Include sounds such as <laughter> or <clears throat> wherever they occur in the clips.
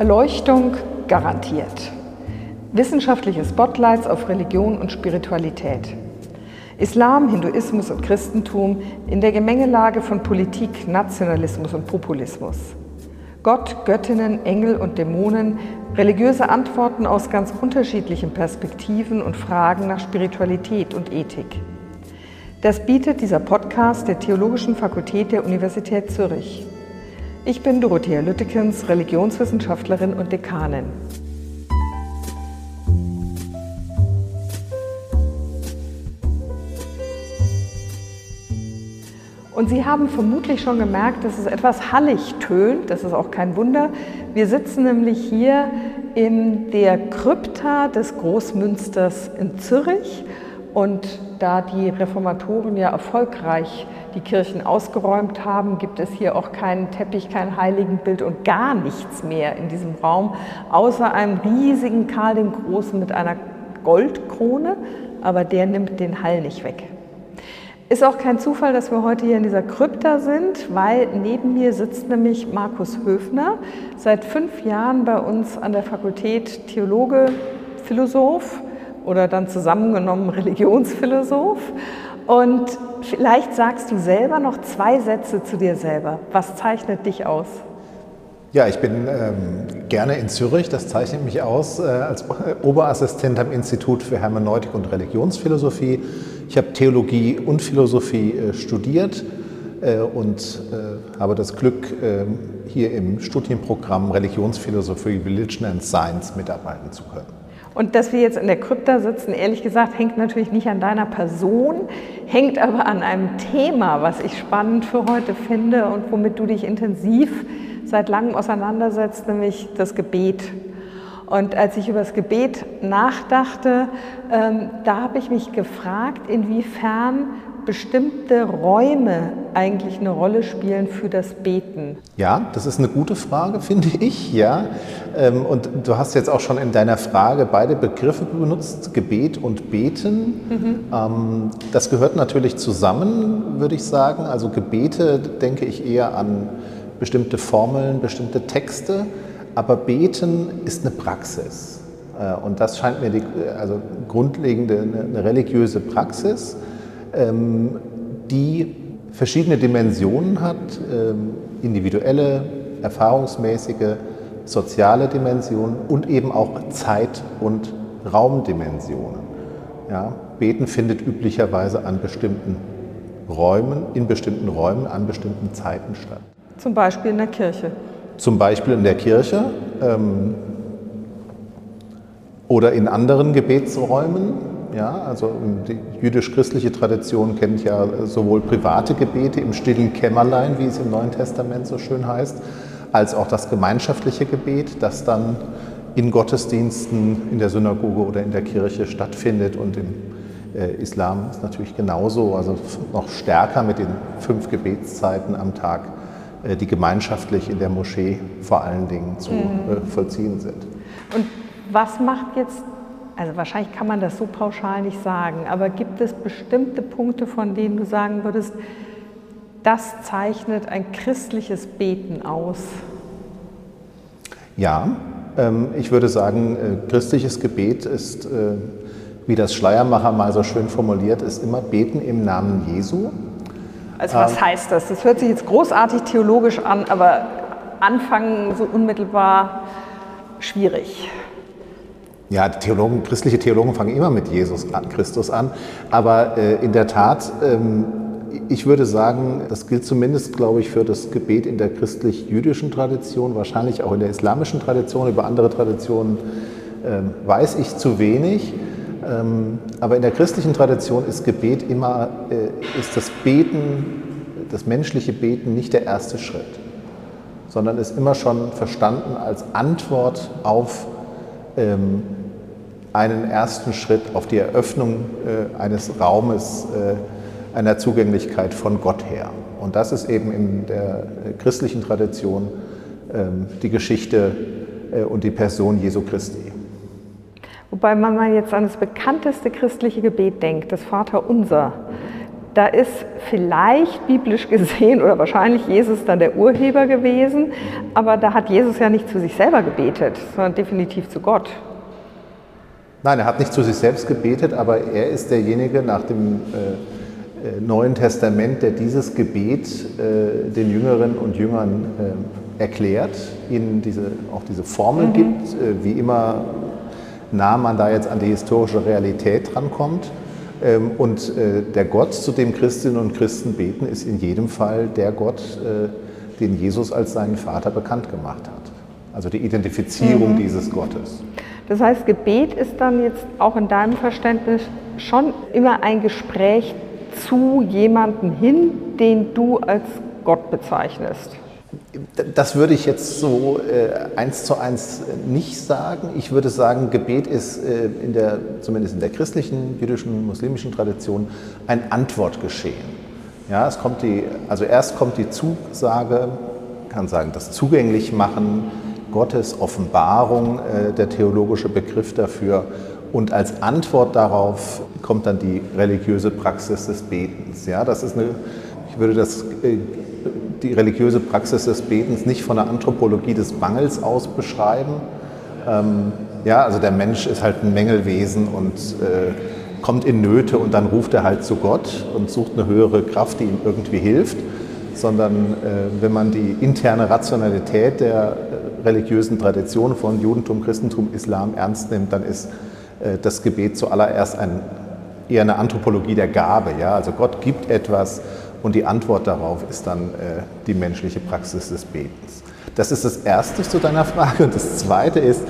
Erleuchtung garantiert. Wissenschaftliche Spotlights auf Religion und Spiritualität. Islam, Hinduismus und Christentum in der Gemengelage von Politik, Nationalismus und Populismus. Gott, Göttinnen, Engel und Dämonen, religiöse Antworten aus ganz unterschiedlichen Perspektiven und Fragen nach Spiritualität und Ethik. Das bietet dieser Podcast der Theologischen Fakultät der Universität Zürich. Ich bin Dorothea Lüttekens, Religionswissenschaftlerin und Dekanin. Und Sie haben vermutlich schon gemerkt, dass es etwas hallig tönt. Das ist auch kein Wunder. Wir sitzen nämlich hier in der Krypta des Großmünsters in Zürich. Und da die Reformatoren ja erfolgreich die Kirchen ausgeräumt haben, gibt es hier auch keinen Teppich, kein Heiligenbild und gar nichts mehr in diesem Raum, außer einem riesigen Karl den Großen mit einer Goldkrone, aber der nimmt den Hall nicht weg. Ist auch kein Zufall, dass wir heute hier in dieser Krypta sind, weil neben mir sitzt nämlich Markus Höfner, seit fünf Jahren bei uns an der Fakultät Theologe, Philosoph oder dann zusammengenommen <laughs> Religionsphilosoph. Und vielleicht sagst du selber noch zwei Sätze zu dir selber. Was zeichnet dich aus? Ja, ich bin ähm, gerne in Zürich. Das zeichnet mich aus äh, als Oberassistent am Institut für Hermeneutik und Religionsphilosophie. Ich habe Theologie und Philosophie äh, studiert äh, und äh, habe das Glück, ähm, hier im Studienprogramm Religionsphilosophie, Religion and Science mitarbeiten zu können. Und dass wir jetzt in der Krypta sitzen, ehrlich gesagt, hängt natürlich nicht an deiner Person, hängt aber an einem Thema, was ich spannend für heute finde und womit du dich intensiv seit langem auseinandersetzt, nämlich das Gebet. Und als ich über das Gebet nachdachte, ähm, da habe ich mich gefragt, inwiefern bestimmte Räume eigentlich eine Rolle spielen für das Beten? Ja, das ist eine gute Frage, <laughs> finde ich, ja. Ähm, und du hast jetzt auch schon in deiner Frage beide Begriffe benutzt, Gebet und Beten. Mhm. Ähm, das gehört natürlich zusammen, würde ich sagen. Also Gebete denke ich eher an bestimmte Formeln, bestimmte Texte. Aber Beten ist eine Praxis. Äh, und das scheint mir die also grundlegende, eine, religiöse Praxis, ähm, die verschiedene Dimensionen hat, ähm, individuelle, erfahrungsmäßige, soziale Dimensionen und eben auch Zeit- und Raumdimensionen. Ja, Beten findet üblicherweise an bestimmten Räumen, in bestimmten Räumen, an bestimmten Zeiten statt. Zum Beispiel in der Kirche zum Beispiel in der Kirche ähm, oder in anderen Gebetsräumen. Ja, also die jüdisch-christliche Tradition kennt ja sowohl private Gebete im stillen Kämmerlein, wie es im Neuen Testament so schön heißt, als auch das gemeinschaftliche Gebet, das dann in Gottesdiensten in der Synagoge oder in der Kirche stattfindet und im äh, Islam ist natürlich genauso, also noch stärker mit den fünf Gebetszeiten am Tag die gemeinschaftlich in der Moschee vor allen Dingen zu mhm. Äh, vollziehen sind. Und was macht jetzt, also wahrscheinlich kann man das so pauschal nicht sagen, aber gibt es bestimmte Punkte, von denen du sagen würdest, das zeichnet ein christliches Beten aus? Ja, ähm, ich würde sagen, äh, christliches Gebet ist, wie das Schleiermacher mal so schön formuliert, ist immer Beten im Namen Jesu. Also was ähm, heißt das? Das hört sich jetzt großartig theologisch an, aber anfangen so unmittelbar schwierig. Ja, Theologen, christliche Theologen fangen immer mit Jesus Christus an, aber äh, in der Tat, ähm, ich würde sagen, das gilt zumindest, glaube ich, für das Gebet in der christlich-jüdischen Tradition, wahrscheinlich auch in der islamischen Tradition. Über andere Traditionen ähm, weiß ich zu wenig. Ähm, aber in der christlichen Tradition ist Gebet immer, äh, ist das Beten, das menschliche Beten nicht der erste Schritt, sondern ist immer schon verstanden als Antwort auf ähm, einen ersten Schritt, auf die Eröffnung äh, eines Raumes, äh, einer Zugänglichkeit von Gott her. Und das ist eben in der christlichen Tradition ähm, die Geschichte und die Person Jesu Christi. Wobei man mal jetzt an das bekannteste christliche Gebet denkt, das Vaterunser. da ist vielleicht biblisch gesehen oder wahrscheinlich Jesus dann der Urheber gewesen, aber da hat Jesus ja nicht zu sich selber gebetet, sondern definitiv zu Gott. Nein, er hat nicht zu sich selbst gebetet, aber er ist derjenige nach dem äh, äh Neuen Testament, der dieses Gebet äh, den Jüngerinnen und Jüngern äh, erklärt, ihnen diese, auch diese Formel mhm. gibt, äh, wie immer nah man da jetzt an die historische Realität drankommt. Ähm, und äh, der Gott, zu dem Christinnen und Christen beten, ist in jedem Fall der Gott, den Jesus als seinen Vater bekannt gemacht hat. Also die Identifizierung mhm. dieses Gottes. Das heißt, Gebet ist dann jetzt auch in deinem Verständnis schon immer ein Gespräch zu jemandem hin, den du als Gott bezeichnest. Das würde ich jetzt so äh, eins zu eins nicht sagen. Ich würde sagen, Gebet ist äh, in der, zumindest in der christlichen, jüdischen, muslimischen Tradition ein Antwortgeschehen. Ja, es kommt die, also erst kommt die Zusage, kann sagen, das zugänglich machen, Gottes Offenbarung, äh, der theologische Begriff dafür. Und als Antwort darauf kommt dann die religiöse Praxis des Betens. Ja, das ist eine, ich würde das, äh, die religiöse Praxis des Betens nicht von der Anthropologie des Mangels aus beschreiben. Ähm, ja, also der Mensch ist halt ein Mängelwesen und äh, kommt in Nöte und dann ruft er halt zu Gott und sucht eine höhere Kraft, die ihm irgendwie hilft sondern äh, wenn man die interne Rationalität der äh, religiösen Tradition von Judentum, Christentum, Islam ernst nimmt, dann ist äh, das Gebet zuallererst ein, eher eine Anthropologie der Gabe. Ja? Also Gott gibt etwas und die Antwort darauf ist dann äh, die menschliche Praxis des Betens. Das ist das Erste zu deiner Frage. Und das Zweite ist,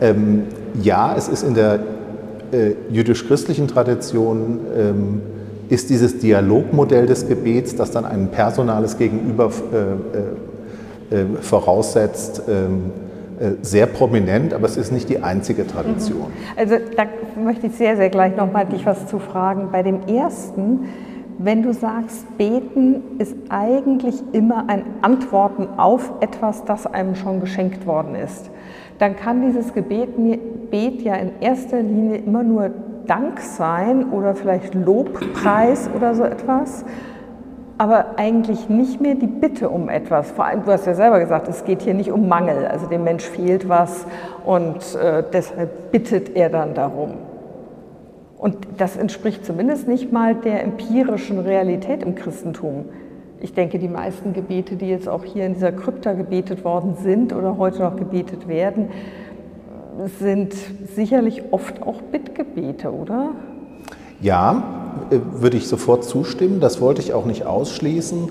ähm, ja, es ist in der äh, jüdisch-christlichen Tradition ähm, ist dieses Dialogmodell des Gebets, das dann ein personales Gegenüber äh, äh, äh voraussetzt, ähm, äh, sehr prominent, aber es ist nicht die einzige Tradition. Mhm. Also da möchte ich sehr, sehr gleich nochmal dich was zu fragen. Bei dem ersten, wenn du sagst, beten ist eigentlich immer ein Antworten auf etwas, das einem schon geschenkt worden ist, dann kann dieses Gebet, Gebet ja in erster Linie immer nur Dank sein oder vielleicht Lobpreis oder so etwas, aber eigentlich nicht mehr die Bitte um etwas. Vor allem, du hast ja selber gesagt, es geht hier nicht um Mangel, also dem Mensch fehlt was und äh, deshalb bittet er dann darum. Und das entspricht zumindest nicht mal der empirischen Realität im Christentum. Ich denke, die meisten Gebete, die jetzt auch hier in dieser Krypta gebetet worden sind oder heute noch gebetet werden, sind sicherlich oft auch Bittgebete, oder? Ja, äh, würde ich sofort zustimmen. Das wollte ich auch nicht ausschließen.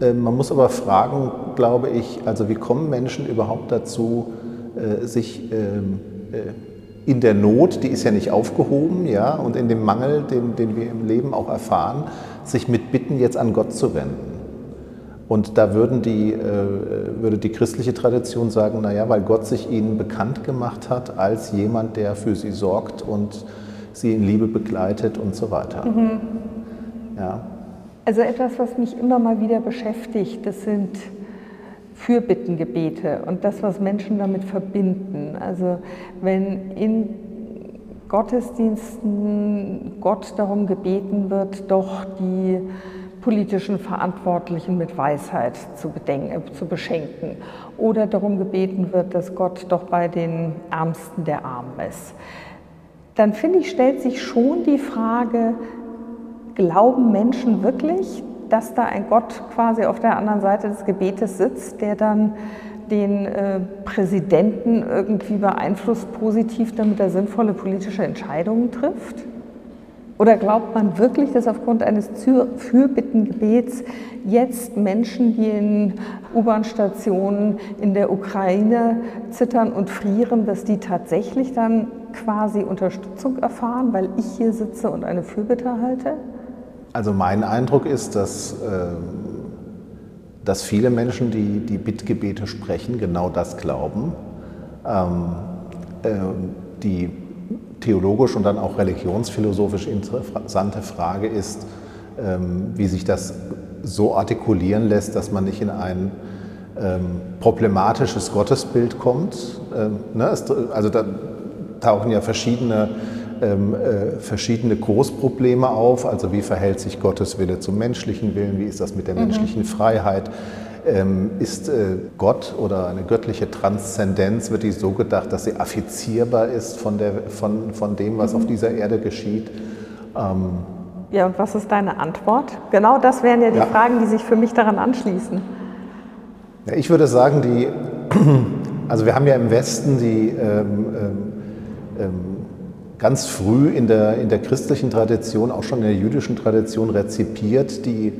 Äh, man muss aber fragen, glaube ich, also wie kommen Menschen überhaupt dazu, äh, sich ähm, in der Not, die ist ja nicht aufgehoben, ja, und in dem Mangel, den, den wir im Leben auch erfahren, sich mit Bitten jetzt an Gott zu wenden. Und da würden die, äh, würde die christliche Tradition sagen, naja, weil Gott sich ihnen bekannt gemacht hat als jemand, der für sie sorgt und sie in Liebe begleitet und so weiter. Mhm. Ja. Also etwas, was mich immer mal wieder beschäftigt, das sind Fürbittengebete und das, was Menschen damit verbinden. Also wenn in Gottesdiensten Gott darum gebeten wird, doch die politischen Verantwortlichen mit Weisheit zu, bedenken, äh, zu beschenken oder darum gebeten wird, dass Gott doch bei den Ärmsten der Armen ist. Dann finde ich, stellt sich schon die Frage, glauben Menschen wirklich, dass da ein Gott quasi auf der anderen Seite des Gebetes sitzt, der dann den äh, Präsidenten irgendwie beeinflusst positiv, damit er sinnvolle politische Entscheidungen trifft? Oder glaubt man wirklich, dass aufgrund eines Fürbittengebets jetzt Menschen, die in U-Bahn-Stationen in der Ukraine zittern und frieren, dass die tatsächlich dann quasi Unterstützung erfahren, weil ich hier sitze und eine Fürbitte halte? Also mein Eindruck ist, dass, ähm, dass viele Menschen, die die Bittgebete sprechen, genau das glauben. Ähm, äh, die theologisch und dann auch religionsphilosophisch interessante Frage ist, ähm, wie sich das so artikulieren lässt, dass man nicht in ein ähm, problematisches Gottesbild kommt. Ne? also da tauchen ja verschiedene ähm, äh, verschiedene Großprobleme auf. Also wie verhält sich Gottes Wille zum menschlichen Willen? Wie ist das mit der mhm. menschlichen Freiheit? Ähm, ist äh, Gott oder eine göttliche Transzendenz, wird die so gedacht, dass sie affizierbar ist von, der, von, von dem, was mhm. auf dieser Erde geschieht? Ähm, ja, und was ist deine Antwort? Genau das wären ja die ja. Fragen, die sich für mich daran anschließen. Ja, ich würde sagen, die, <clears throat> also wir haben ja im Westen die ähm, ähm, ähm, ganz früh in der, in der christlichen Tradition, auch schon in der jüdischen Tradition rezipiert, die,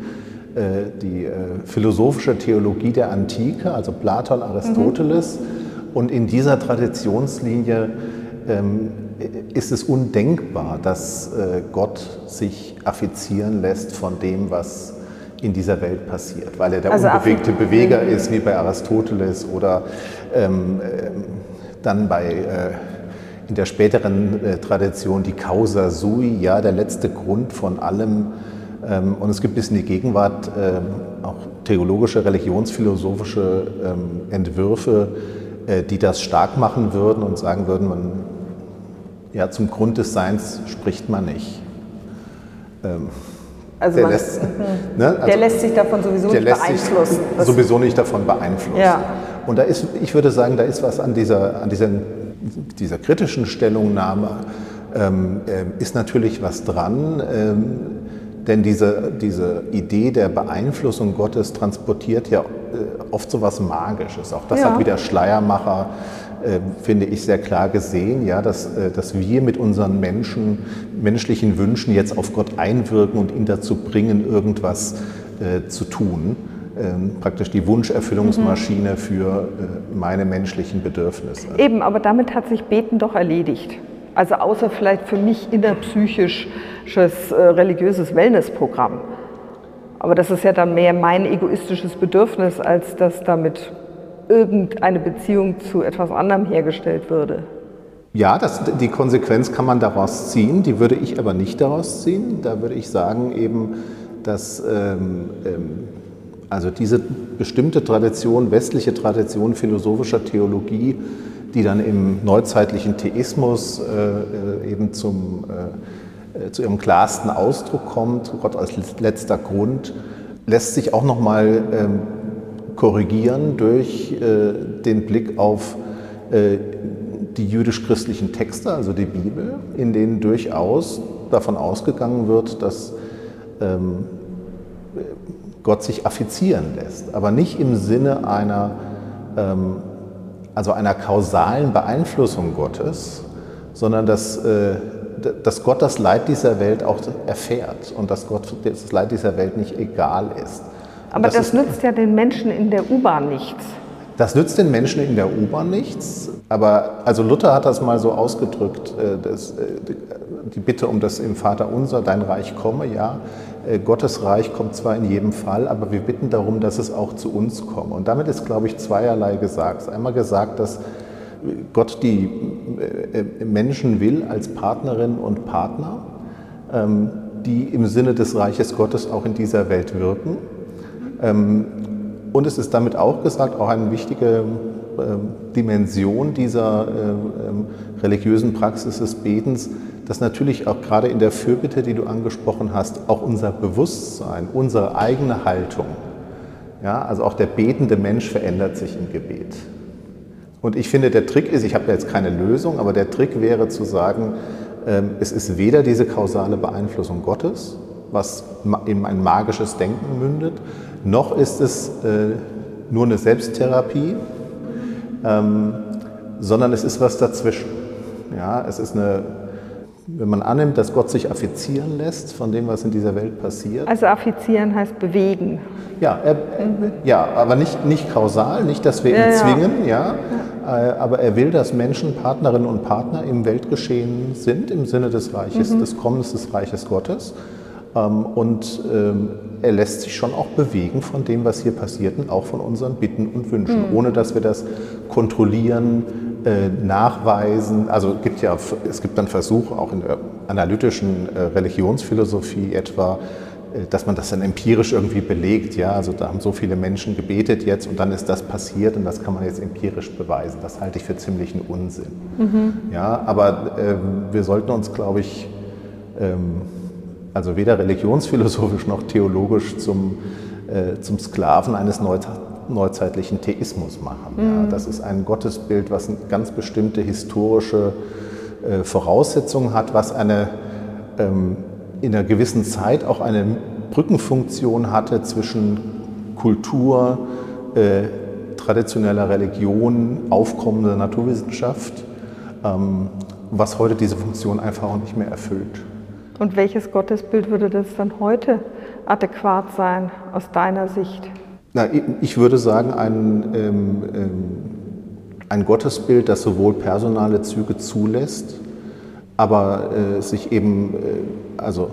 äh, die äh, philosophische Theologie der Antike, also Platon, Aristoteles. Mhm. Und in dieser Traditionslinie ähm, ist es undenkbar, dass äh, Gott sich affizieren lässt von dem, was in dieser Welt passiert, weil er der also unbewegte Beweger ist, wie bei Aristoteles oder ähm, ähm, dann bei äh, in der späteren äh, Tradition die Causa sui, ja, der letzte Grund von allem. Ähm, und es gibt bis in die Gegenwart ähm, auch theologische, religionsphilosophische ähm, Entwürfe, äh, die das stark machen würden und sagen würden, man, ja, zum Grund des Seins spricht man nicht. Ähm, also der, man, lässt, <laughs> mhm. ne, also der lässt sich davon sowieso nicht beeinflussen. sowieso nicht davon beeinflussen. Ja. Und da ist, ich würde sagen, da ist was an dieser, an dieser, dieser kritischen Stellungnahme, ähm, äh, ist natürlich was dran. Ähm, denn diese, diese Idee der Beeinflussung Gottes transportiert ja äh, oft so was Magisches. Auch das ja. hat wieder Schleiermacher äh, finde ich, sehr klar gesehen, ja, dass, äh, dass wir mit unseren Menschen, menschlichen Wünschen jetzt auf Gott einwirken und ihn dazu bringen, irgendwas äh, zu tun. Ähm, praktisch die Wunscherfüllungsmaschine mhm. für äh, meine menschlichen Bedürfnisse. Eben, aber damit hat sich Beten doch erledigt. Also außer vielleicht für mich innerpsychisches äh, religiöses Wellnessprogramm. Aber das ist ja dann mehr mein egoistisches Bedürfnis, als dass damit irgendeine Beziehung zu etwas anderem hergestellt würde. Ja, das, die Konsequenz kann man daraus ziehen, die würde ich aber nicht daraus ziehen. Da würde ich sagen eben, dass ähm, ähm, also diese bestimmte Tradition, westliche Tradition philosophischer Theologie, die dann im neuzeitlichen Theismus äh, eben zum, äh, zu ihrem klarsten Ausdruck kommt, Gott als letzter Grund, lässt sich auch nochmal ähm, korrigieren durch äh, den Blick auf äh, die jüdisch-christlichen Texte, also die Bibel, in denen durchaus davon ausgegangen wird, dass ähm, Gott sich affizieren lässt, aber nicht im Sinne einer, ähm, also einer kausalen Beeinflussung Gottes, sondern dass, äh, dass Gott das Leid dieser Welt auch erfährt und dass Gott das Leid dieser Welt nicht egal ist. Aber das, das nützt ja den Menschen in der U-Bahn nichts. Das nützt den Menschen in der U-Bahn nichts, aber also Luther hat das mal so ausgedrückt, äh, das, äh, die Bitte um das im Vater unser, dein Reich komme, ja, Gottes Reich kommt zwar in jedem Fall, aber wir bitten darum, dass es auch zu uns komme. Und damit ist, glaube ich, zweierlei gesagt. Einmal gesagt, dass Gott die Menschen will als Partnerinnen und Partner, ähm, die im Sinne des Reiches Gottes auch in dieser Welt wirken. Ähm, und es ist damit auch gesagt, auch eine wichtige ähm, Dimension dieser religiösen Praxis des Betens, dass natürlich auch gerade in der Fürbitte, die du angesprochen hast, auch unser Bewusstsein, unsere eigene Haltung, ja, also auch der betende Mensch verändert sich im Gebet. Und ich finde, der Trick ist, ich habe jetzt keine Lösung, aber der Trick wäre zu sagen, es ist weder diese kausale Beeinflussung Gottes, was in ein magisches Denken mündet, noch ist es äh, nur eine Selbsttherapie, ähm, sondern es ist was dazwischen. Ja, es ist eine, wenn man annimmt, dass Gott sich affizieren lässt von dem, was in dieser Welt passiert. Also affizieren heißt bewegen. Ja, er, ja aber nicht, nicht kausal, nicht, dass wir ihn ja, zwingen, ja. ja. Äh, aber er will, dass Menschen, Partnerinnen und Partner im Weltgeschehen sind, im Sinne des Reiches, mhm. des Kommens des Reiches Gottes. Ähm, und ähm, er lässt sich schon auch bewegen von dem, was hier passiert und auch von unseren Bitten und Wünschen, mhm. ohne dass wir das kontrollieren, äh, nachweisen. Also gibt ja, es gibt dann Versuche auch in der analytischen äh, Religionsphilosophie etwa, dass man das dann empirisch irgendwie belegt. Ja? Also da haben so viele Menschen gebetet jetzt und dann ist das passiert und das kann man jetzt empirisch beweisen. Das halte ich für ziemlichen Unsinn. Mhm. Ja, aber äh, wir sollten uns, glaube ich, ähm, also weder religionsphilosophisch noch theologisch zum, äh, zum Sklaven eines neuzeitlichen Theismus machen. Mhm. Ja? Das ist ein Gottesbild, was eine ganz bestimmte historische äh, Voraussetzungen hat, was eine ähm, in einer gewissen Zeit auch eine Brückenfunktion hatte zwischen Kultur, äh, traditioneller Religion, aufkommender Naturwissenschaft, ähm, was heute diese Funktion einfach auch nicht mehr erfüllt. Und welches Gottesbild würde das dann heute adäquat sein aus deiner Sicht? Na, ich würde sagen, ein, ähm, ähm, ein Gottesbild, das sowohl personale Züge zulässt, aber äh, sich eben, äh, also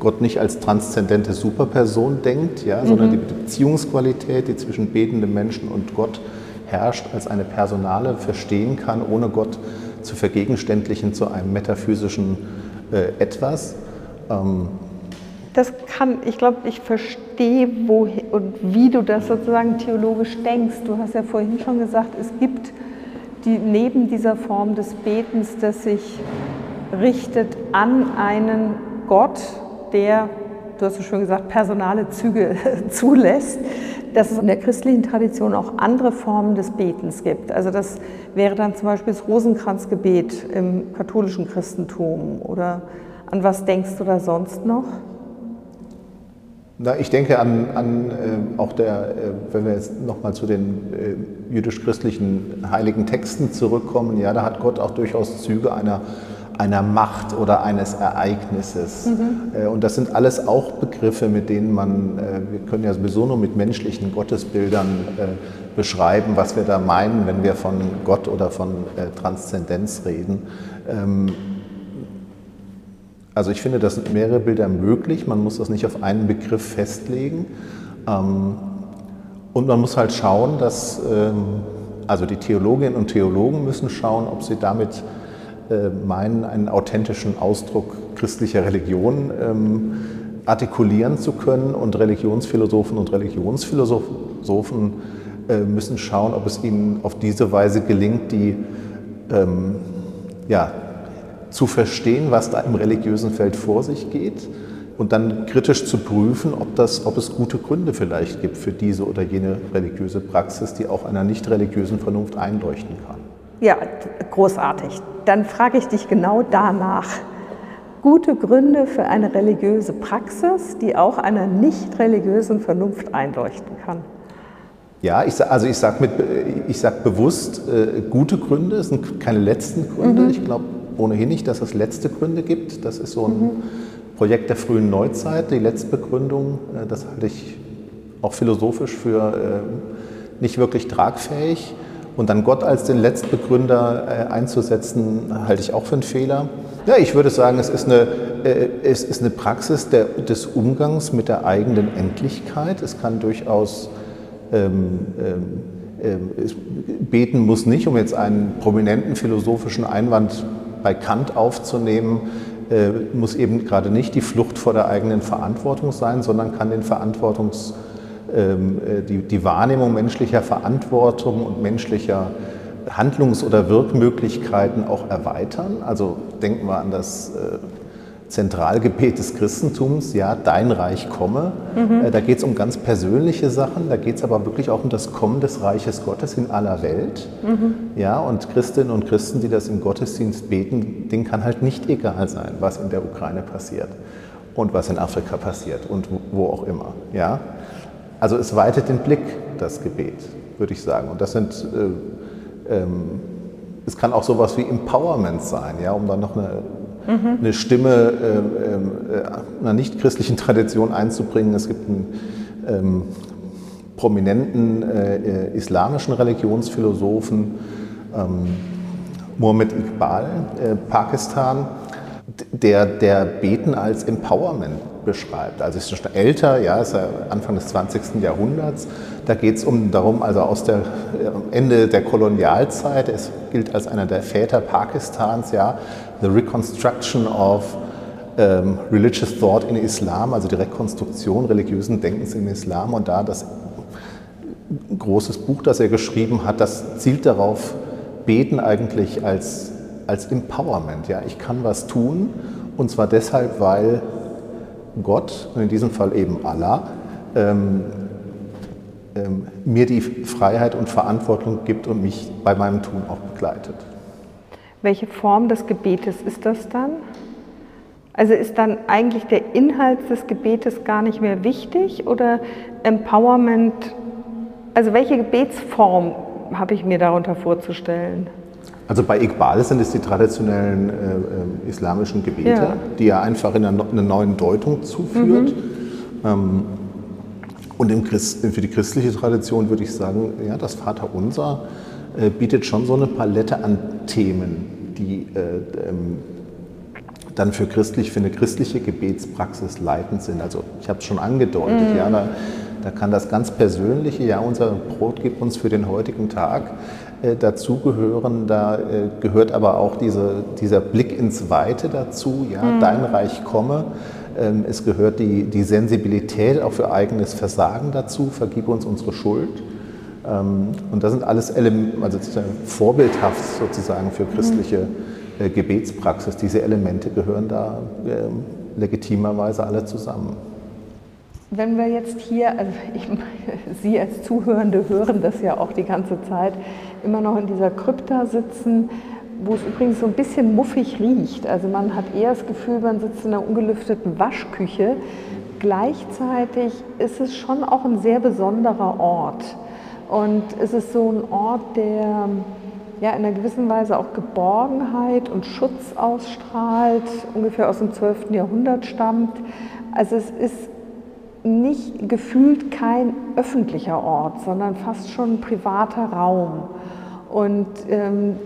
Gott nicht als transzendente Superperson denkt, ja, mhm. sondern die Beziehungsqualität, die zwischen betendem Menschen und Gott herrscht, als eine personale verstehen kann, ohne Gott zu vergegenständlichen zu einem metaphysischen äh, Etwas. Ähm, das kann, ich glaube, ich verstehe, wo und wie du das sozusagen theologisch denkst. Du hast ja vorhin schon gesagt, es gibt die, neben dieser Form des Betens, das sich richtet an einen Gott, der, du hast es schon gesagt, personale Züge <laughs> zulässt, dass es in der christlichen Tradition auch andere Formen des Betens gibt. Also das wäre dann zum Beispiel das Rosenkranzgebet im katholischen Christentum oder an was denkst du da sonst noch? Na, ich denke an, an äh, auch der, äh, wenn wir jetzt nochmal zu den äh, jüdisch-christlichen heiligen Texten zurückkommen, ja, da hat Gott auch durchaus Züge einer einer Macht oder eines Ereignisses. Mhm. Äh, und das sind alles auch Begriffe, mit denen man, äh, wir können ja sowieso nur mit menschlichen Gottesbildern äh, beschreiben, was wir da meinen, wenn wir von Gott oder von Transzendenz reden. Ähm, also ich finde, das sind mehrere Bilder möglich. Man muss das nicht auf einen Begriff festlegen. Ähm, und man muss halt schauen, dass, ähm, also die Theologinnen und Theologen müssen schauen, ob sie damit äh, meinen, einen authentischen Ausdruck christlicher Religion ähm, artikulieren zu können. Und Religionsphilosophen und Religionsphilosophen äh, müssen schauen, ob es ihnen auf diese Weise gelingt, die ja, zu verstehen, was da im religiösen Feld vor sich geht und dann kritisch zu prüfen, ob, das, ob es gute Gründe vielleicht gibt für diese oder jene religiöse Praxis, die auch einer nicht religiösen Vernunft einleuchten kann. Ja, großartig. Dann frage ich dich genau danach. Gute Gründe für eine religiöse Praxis, die auch einer nicht religiösen Vernunft einleuchten kann. Ja, ich, also ich sage sag bewusst äh, gute Gründe, es sind keine letzten Gründe. Mhm. Ich glaube ohnehin nicht, dass es letzte Gründe gibt. Das ist so ein mhm. Projekt der frühen Neuzeit, die Letztbegründung. Äh, das halte ich auch philosophisch für äh, nicht wirklich tragfähig. Und dann Gott als den Letztbegründer äh, einzusetzen, halte ich auch für einen Fehler. Ja, ich würde sagen, es ist eine, es ist eine Praxis der, des Umgangs mit der eigenen Endlichkeit. Es kann durchaus ähm, ähm beten muss nicht, um jetzt einen prominenten philosophischen Einwand bei Kant aufzunehmen, äh, muss eben gerade nicht die Flucht vor der eigenen Verantwortung sein, sondern kann den Verantwortungs ähm, äh, die, die Wahrnehmung menschlicher Verantwortung und menschlicher Handlungs- oder Wirkmöglichkeiten auch erweitern. Also denken wir an das äh, Zentralgebet des Christentums, ja, dein Reich komme. Mhm. Äh, da geht es um ganz persönliche Sachen, da geht es aber wirklich auch um das Kommen des Reiches Gottes in aller Welt. Mhm. Ja, und Christinnen und Christen, die das im Gottesdienst beten, denen kann halt nicht egal sein, was in der Ukraine passiert und was in Afrika passiert und wo auch immer. Ja? Also es weitet den Blick, das Gebet, würde ich sagen. Und das sind, äh, ähm, es kann auch sowas wie Empowerment sein, ja, um dann noch eine, mhm. eine Stimme äh, äh, einer nicht-christlichen Tradition einzubringen. Es gibt einen ähm, prominenten äh, islamischen Religionsphilosophen, ähm, Muhammad Iqbal, äh, Pakistan, der, der Beten als Empowerment beschreibt. Also ist schon älter, ja, ist ja Anfang des 20. Jahrhunderts. Da geht es um darum, also aus der Ende der Kolonialzeit, es gilt als einer der Väter Pakistans, ja, the reconstruction of ähm, Religious Thought in Islam, also die Rekonstruktion religiösen Denkens im Islam und da das großes Buch, das er geschrieben hat, das zielt darauf, beten eigentlich als, als Empowerment. Ja, ich kann was tun und zwar deshalb, weil Gott, und in diesem Fall eben Allah, ähm, ähm, mir die Freiheit und Verantwortung gibt und mich bei meinem Tun auch begleitet. Welche Form des Gebetes ist das dann? Also ist dann eigentlich der Inhalt des Gebetes gar nicht mehr wichtig oder Empowerment? Also welche Gebetsform habe ich mir darunter vorzustellen? Also bei Iqbal sind es die traditionellen äh, äh, islamischen Gebete, ja. die er einfach in einer, einer neuen Deutung zuführt. Mhm. Ähm, und Christ, für die christliche Tradition würde ich sagen, ja, das Vaterunser äh, bietet schon so eine Palette an Themen, die äh, ähm, dann für christlich, für eine christliche Gebetspraxis leitend sind. Also ich habe es schon angedeutet, mhm. ja, da, da, kann das ganz Persönliche, ja, unser Brot gibt uns für den heutigen Tag, äh, dazugehören. Da äh, gehört aber auch diese, dieser Blick ins Weite dazu, ja, mhm. dein Reich komme. Ähm, es gehört die, die Sensibilität auch für eigenes Versagen dazu, vergib uns unsere Schuld. Ähm, und das sind alles Elemente, also vorbildhaft sozusagen für christliche äh, Gebetspraxis. Diese Elemente gehören da ähm, legitimerweise alle zusammen. Wenn wir jetzt hier, also ich, <laughs> Sie als Zuhörende hören das ja auch die ganze Zeit, immer noch in dieser Krypta sitzen, wo es übrigens so ein bisschen muffig riecht. Also man hat eher das Gefühl, man sitzt in einer ungelüfteten Waschküche. Gleichzeitig ist es schon auch ein sehr besonderer Ort. Und es ist so ein Ort, der ja, in einer gewissen Weise auch Geborgenheit und Schutz ausstrahlt, ungefähr aus dem 12. Jahrhundert stammt. Also es ist nicht gefühlt kein öffentlicher Ort, sondern fast schon ein privater Raum. Und ähm,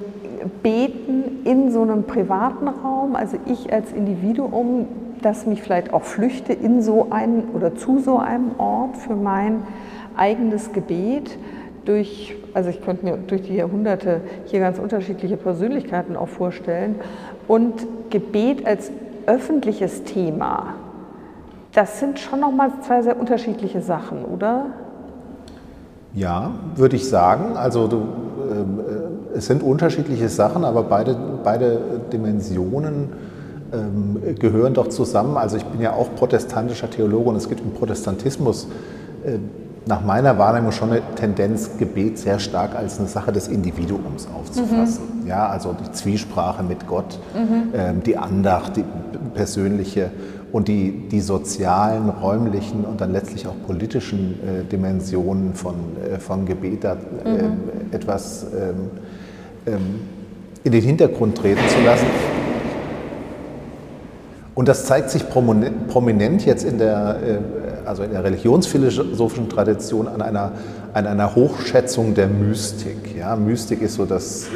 beten in so einem privaten Raum, also ich als Individuum, das mich vielleicht auch flüchte in so einen oder zu so einem Ort für mein eigenes Gebet durch, also ich könnte mir durch die Jahrhunderte hier ganz unterschiedliche Persönlichkeiten auch vorstellen und Gebet als öffentliches Thema. Das sind schon nochmal zwei sehr unterschiedliche Sachen, oder? Ja, würde ich sagen. Also du, äh, es sind unterschiedliche Sachen, aber beide, beide Dimensionen ähm, gehören doch zusammen. Also ich bin ja auch protestantischer Theologe und es gibt im Protestantismus äh, nach meiner Wahrnehmung schon eine Tendenz, Gebet sehr stark als eine Sache des Individuums aufzufassen. Mhm. Ja, also die Zwiesprache mit Gott, mhm. ähm, die Andacht, die persönliche und die, die sozialen, räumlichen und dann letztlich auch politischen äh, Dimensionen von, äh, von Gebet da, äh, mhm. etwas ähm, ähm, in den Hintergrund treten zu lassen. Und das zeigt sich prominent jetzt in der, äh, also in der religionsphilosophischen Tradition an einer, an einer Hochschätzung der Mystik. Ja, Mystik ist so das, äh,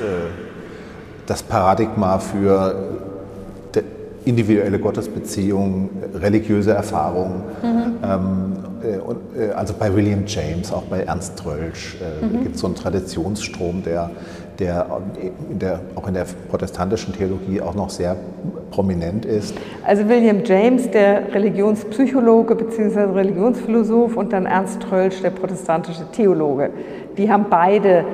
das Paradigma für individuelle Gottesbeziehung, religiöse Erfahrung. Mhm. Ähm, äh, also bei William James, auch bei Ernst Trölsch mhm. gibt es so einen Traditionsstrom, der, der, in der auch in der protestantischen Theologie auch noch sehr prominent ist. Also William James, der Religionspsychologe bzw. Religionsphilosoph und dann Ernst Trölsch, der protestantische Theologe. Die haben beide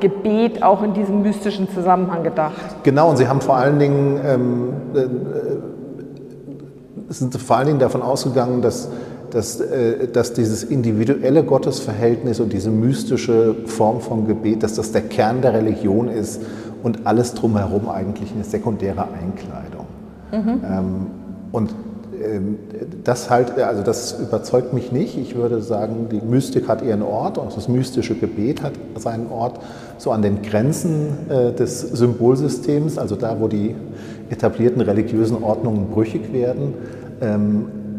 Gebet auch in diesem mystischen Zusammenhang gedacht. Genau, und Sie haben vor allen Dingen, ähm, äh, sind vor allen Dingen davon ausgegangen, dass, dass, äh, dass dieses individuelle Gottesverhältnis und diese mystische Form von Gebet, dass das der Kern der Religion ist und alles drumherum eigentlich eine sekundäre Einkleidung. Mhm. Ähm, und ähm, das halt, also das überzeugt mich nicht. Ich würde sagen, die Mystik hat ihren Ort, auch das mystische Gebet hat seinen Ort, so an den Grenzen äh, des Symbolsystems, also da, wo die etablierten religiösen Ordnungen brüchig werden.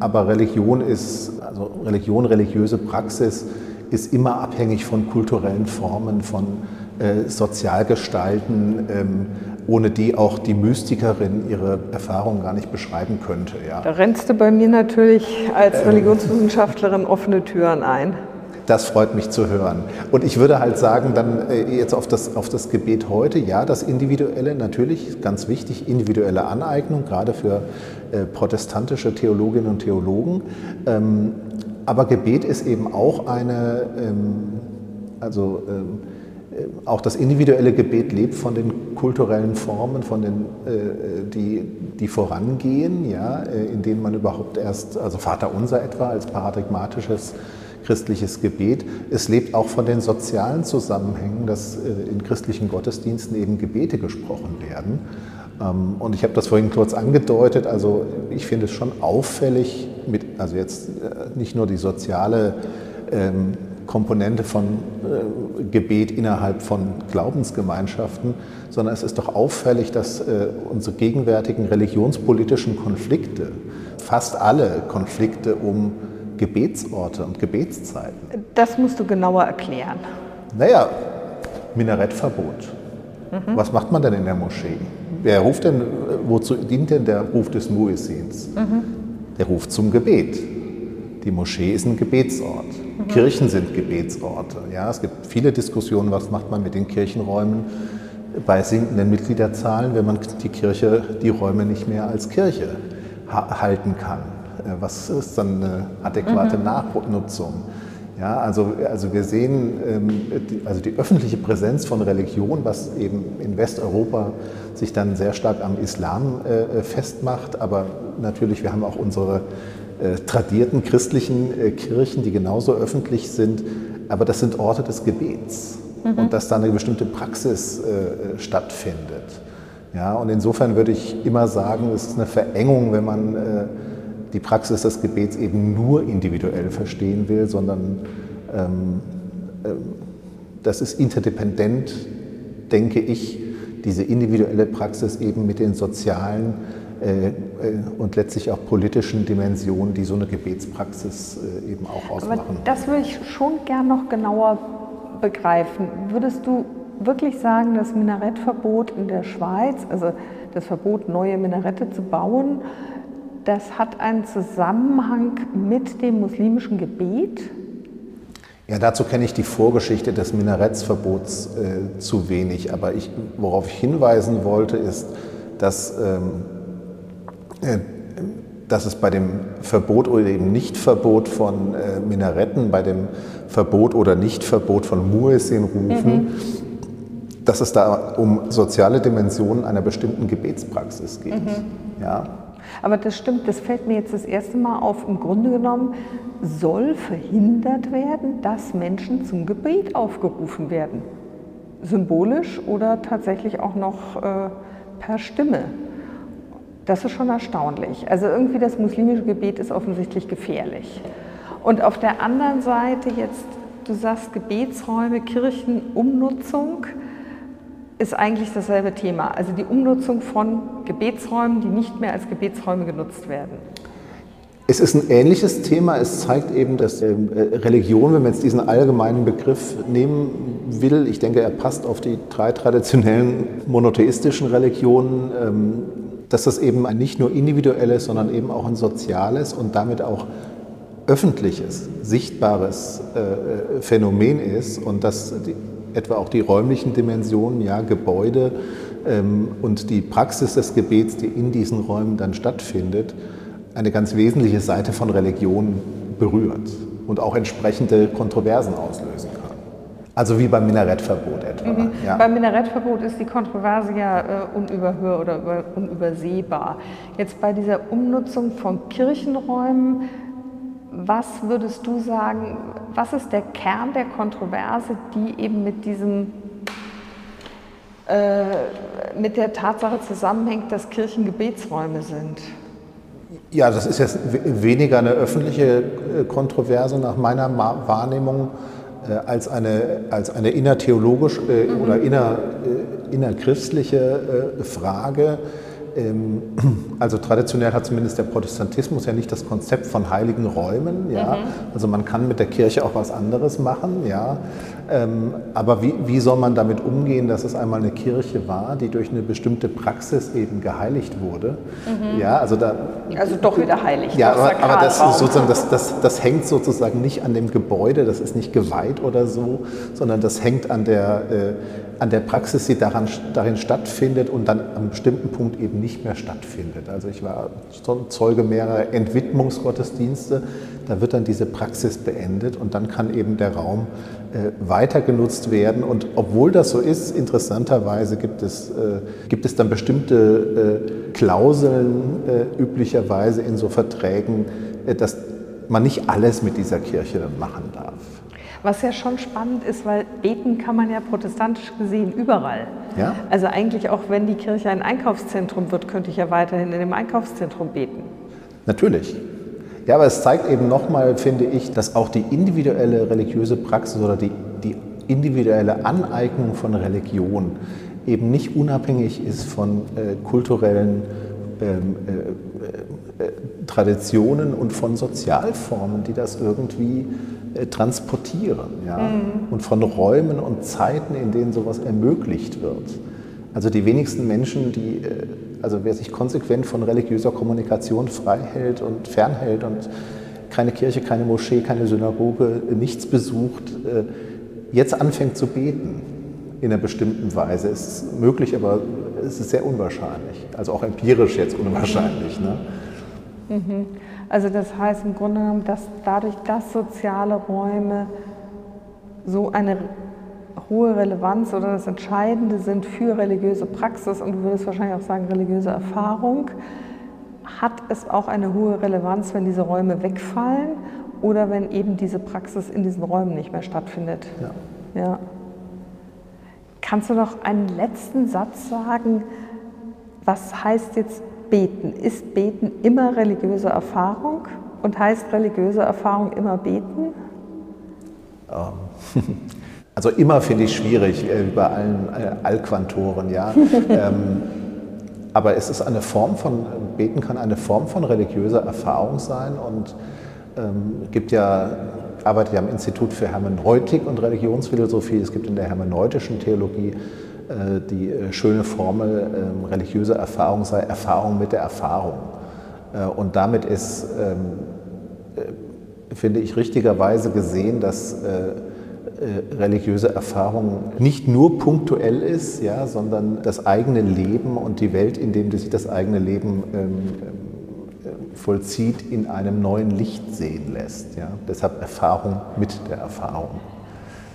Aber Religion ist, also Religion, religiöse Praxis ist immer abhängig von kulturellen Formen, von äh, Sozialgestalten, ähm, ohne die auch die Mystikerin ihre Erfahrungen gar nicht beschreiben könnte. Ja. Da rennst du bei mir natürlich als ähm. Religionswissenschaftlerin offene Türen ein. Das freut mich zu hören. Und ich würde halt sagen, dann äh, jetzt auf das, auf das Gebet heute, ja, das Individuelle natürlich, ganz wichtig, individuelle Aneignung, gerade für protestantische Theologinnen und Theologen. Ähm, aber Gebet ist eben auch eine, ähm, also ähm, äh, auch das individuelle Gebet lebt von den kulturellen Formen, von den, äh, die, die vorangehen, ja, äh, in denen man überhaupt erst, also Vater Unser etwa als paradigmatisches christliches Gebet. Es lebt auch von den sozialen Zusammenhängen, dass in christlichen Gottesdiensten eben Gebete gesprochen werden. Ähm, und ich habe das vorhin kurz angedeutet, also ich finde es schon auffällig, mit, also jetzt nicht nur die soziale ähm, Komponente von äh, Gebet innerhalb von Glaubensgemeinschaften, sondern es ist doch auffällig, dass äh, unsere gegenwärtigen religionspolitischen Konflikte, fast alle Konflikte um Gebetsorte und Gebetszeiten. Das musst du genauer erklären. Naja, Minarettverbot. Mhm. Was macht man denn in der Moschee? Wer ruft denn, wozu dient denn der Ruf des Muezzins? Mhm. Der ruft zum Gebet. Die Moschee ist ein Gebetsort. Mhm. Kirchen sind Gebetsorte. Ja, es gibt viele Diskussionen, was macht man mit den Kirchenräumen bei sinkenden Mitgliederzahlen, wenn man die Kirche, die Räume nicht mehr als Kirche halten kann. Äh, was ist dann eine adäquate mhm. Nachnutzung? Ja, also, also wir sehen ähm, die, also die öffentliche Präsenz von Religion, was eben in Westeuropa sich dann sehr stark am Islam äh, festmacht, aber natürlich, wir haben auch unsere äh, tradierten christlichen äh, Kirchen, die genauso öffentlich sind, aber das sind Orte des Gebets mhm. und dass da eine bestimmte Praxis äh, stattfindet. Ja, und insofern würde ich immer sagen, es ist eine Verengung, wenn man äh, die Praxis des Gebets eben nur individuell verstehen will, sondern ähm, äh, das ist interdependent, denke ich, diese individuelle Praxis eben mit den sozialen äh, äh, und letztlich auch politischen Dimensionen, die so eine Gebetspraxis äh, eben auch ausmachen. Aber das würde ich schon gern noch genauer begreifen. Würdest du wirklich sagen, das Minarettverbot in der Schweiz, also das Verbot, neue Minarette zu bauen, das hat einen Zusammenhang mit dem muslimischen Gebet? Ja, dazu kenne ich die Vorgeschichte des Minarettsverbots äh, zu wenig. Aber ich, worauf ich hinweisen wollte, ist, dass ähm, äh, dass es bei dem Verbot oder eben Nichtverbot von äh, Minaretten, bei dem Verbot oder Nichtverbot von Muezzin-Rufen, mhm. dass es da um soziale Dimensionen einer bestimmten Gebetspraxis geht. Mhm. Ja. Aber das stimmt, das fällt mir jetzt das erste Mal auf. Im Grunde genommen soll verhindert werden, dass Menschen zum Gebet aufgerufen werden. Symbolisch oder tatsächlich auch noch äh, per Stimme. Das ist schon erstaunlich. Also irgendwie das muslimische Gebet ist offensichtlich gefährlich. Und auf der anderen Seite jetzt, du sagst Gebetsräume, Kirchenumnutzung ist eigentlich dasselbe Thema. Also die Umnutzung von Gebetsräumen, die nicht mehr als Gebetsräume genutzt werden. Es ist ein ähnliches Thema. Es zeigt eben, dass ähm, Religion, wenn man jetzt diesen allgemeinen Begriff nehmen will, ich denke, er passt auf die drei traditionellen monotheistischen Religionen, ähm, dass das eben ein nicht nur individuelles, sondern eben auch ein soziales und damit auch öffentliches, sichtbares äh, Phänomen ist und dass etwa auch die räumlichen Dimensionen, ja, Gebäude ähm, und die Praxis des Gebets, die in diesen Räumen dann stattfindet, eine ganz wesentliche Seite von Religion berührt und auch entsprechende Kontroversen auslösen kann. Also wie beim Minarettverbot etwa. Mhm. Ja. Beim Minarettverbot ist die Kontroverse ja äh, unüberhör oder über, unübersehbar. Jetzt bei dieser Umnutzung von Kirchenräumen, was würdest du sagen, was ist der Kern der Kontroverse, die eben mit diesem äh, mit der Tatsache zusammenhängt, dass Kirchen Gebetsräume sind? Ja, das ist jetzt weniger eine öffentliche äh, Kontroverse nach meiner Wahrnehmung äh, als eine, als eine innertheologisch äh, mhm. oder inner, innerchristliche Frage. Ähm, <clears throat> also traditionell hat zumindest der Protestantismus ja nicht das Konzept von heiligen Räumen. Ja? Mhm. Also man kann mit der Kirche auch was anderes machen. Ja? Ähm, aber wie, wie soll man damit umgehen, dass es einmal eine Kirche war, die durch eine bestimmte Praxis eben geheiligt wurde? Mhm. Ja, also, da, also doch wieder heilig. Ja, aber, aber das, sozusagen, das, das, das hängt sozusagen nicht an dem Gebäude, das ist nicht geweiht oder so, sondern das hängt an der, äh, an der Praxis, die daran, darin stattfindet und dann am bestimmten Punkt eben nicht mehr stattfindet. Also ich war Zeuge mehrerer Entwidmungsgottesdienste, da wird dann diese Praxis beendet und dann kann eben der Raum äh, weiter genutzt werden. Und obwohl das so ist, interessanterweise gibt es, äh, gibt es dann bestimmte äh, Klauseln äh, üblicherweise in so Verträgen, äh, dass man nicht alles mit dieser Kirche machen darf. Was ja schon spannend ist, weil beten kann man ja protestantisch gesehen überall. Ja? Also eigentlich auch wenn die Kirche ein Einkaufszentrum wird, könnte ich ja weiterhin in dem Einkaufszentrum beten. Natürlich. Ja, aber es zeigt eben nochmal, finde ich, dass auch die individuelle religiöse Praxis oder die, die individuelle Aneignung von Religion eben nicht unabhängig ist von äh, kulturellen ähm, äh, äh, Traditionen und von Sozialformen, die das irgendwie äh, transportieren. Ja? Mhm. Und von Räumen und Zeiten, in denen sowas ermöglicht wird. Also die wenigsten Menschen, die äh, also wer sich konsequent von religiöser Kommunikation frei hält und fernhält und keine Kirche, keine Moschee, keine Synagoge, nichts besucht, äh, jetzt anfängt zu beten in einer bestimmten Weise. Ist möglich, aber es ist sehr unwahrscheinlich. Also auch empirisch jetzt unwahrscheinlich. Ne? Mhm. Also das heißt im Grunde genommen, dass dadurch, dass soziale Räume so eine hohe Relevanz oder das Entscheidende sind für religiöse Praxis und du würdest wahrscheinlich auch sagen religiöse Erfahrung, hat es auch eine hohe Relevanz, wenn diese Räume wegfallen oder wenn eben diese Praxis in diesen Räumen nicht mehr stattfindet. Ja. ja. Kannst du noch einen letzten Satz sagen? Was heißt jetzt beten? Ist beten immer religiöse Erfahrung und heißt religiöse Erfahrung immer beten? Ähm, <laughs> Also immer finde ich schwierig, äh, bei allen äh, Allquantoren, ja. <laughs> ähm, aber es ist eine Form von, Beten kann eine Form von religiöser Erfahrung sein und ähm, gibt ja, arbeitet ja am Institut für Hermeneutik und Religionsphilosophie. Es gibt in der hermeneutischen Theologie die äh, schöne Formel, äh, religiöse Erfahrung sei Erfahrung mit der Erfahrung. Äh, und damit ist, ähm, finde ich, richtigerweise gesehen, dass äh, religiöse Erfahrung nicht nur punktuell ist, ja, sondern das eigene Leben und die Welt, in der sich das eigene Leben ähm, äh, vollzieht, in einem neuen Licht sehen lässt. Ja. Deshalb Erfahrung mit der Erfahrung.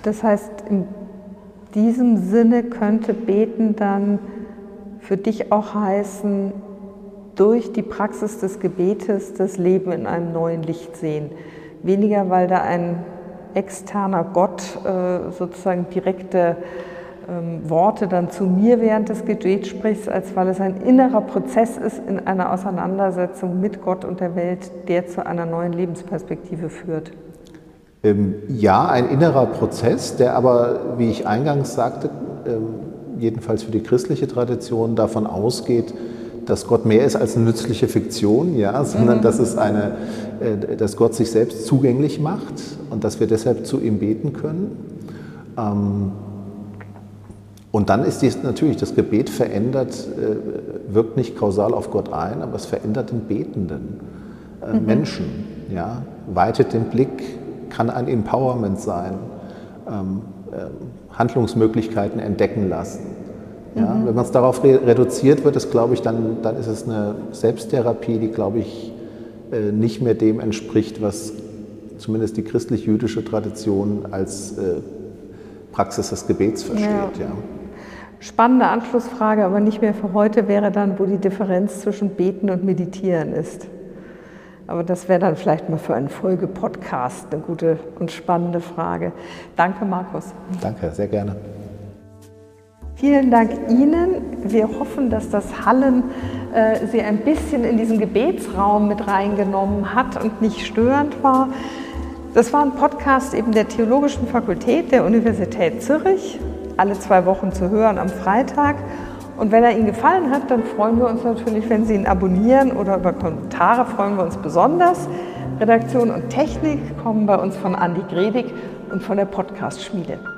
Das heißt, in diesem Sinne könnte Beten dann für dich auch heißen, durch die Praxis des Gebetes das Leben in einem neuen Licht sehen. Weniger, weil da ein externer Gott äh, sozusagen direkte ähm, Worte dann zu mir während des Gebets sprichst, als weil es ein innerer Prozess ist in einer Auseinandersetzung mit Gott und der Welt, der zu einer neuen Lebensperspektive führt. Ähm, ja, ein innerer Prozess, der aber, wie ich eingangs sagte, ähm, jedenfalls für die christliche Tradition davon ausgeht, dass Gott mehr ist als eine nützliche Fiktion, ja, sondern mhm. dass, es eine, äh, dass Gott sich selbst zugänglich macht und dass wir deshalb zu ihm beten können. Ähm, und dann ist dies natürlich, das Gebet verändert, äh, wirkt nicht kausal auf Gott ein, aber es verändert den betenden äh, mhm. Menschen, ja, weitet den Blick, kann ein Empowerment sein, ähm, Handlungsmöglichkeiten entdecken lassen. Ja, mhm. Wenn man es darauf re reduziert, wird es, glaube ich, dann, dann ist es eine Selbsttherapie, die, glaube ich, äh, nicht mehr dem entspricht, was zumindest die christlich-jüdische Tradition als äh, Praxis des Gebets versteht. Ja. ja. Spannende Anschlussfrage, aber nicht mehr für heute, wäre dann, wo die Differenz zwischen Beten und Meditieren ist. Aber das wäre dann vielleicht mal für einen Folge-Podcast eine gute und spannende Frage. Danke, Markus. Danke, sehr gerne. Vielen Dank Ihnen. Wir hoffen, dass das Hallen äh, Sie ein bisschen in diesen Gebetsraum mit reingenommen hat und nicht störend war. Das war ein Podcast eben der Theologischen Fakultät der Universität Zürich, alle zwei Wochen zu hören am Freitag. Und wenn er Ihnen gefallen hat, dann freuen wir uns natürlich, wenn Sie ihn abonnieren oder über Kommentare freuen wir uns besonders. Redaktion und Technik kommen bei uns von Andi Gredig und von der Podcast-Schmiede.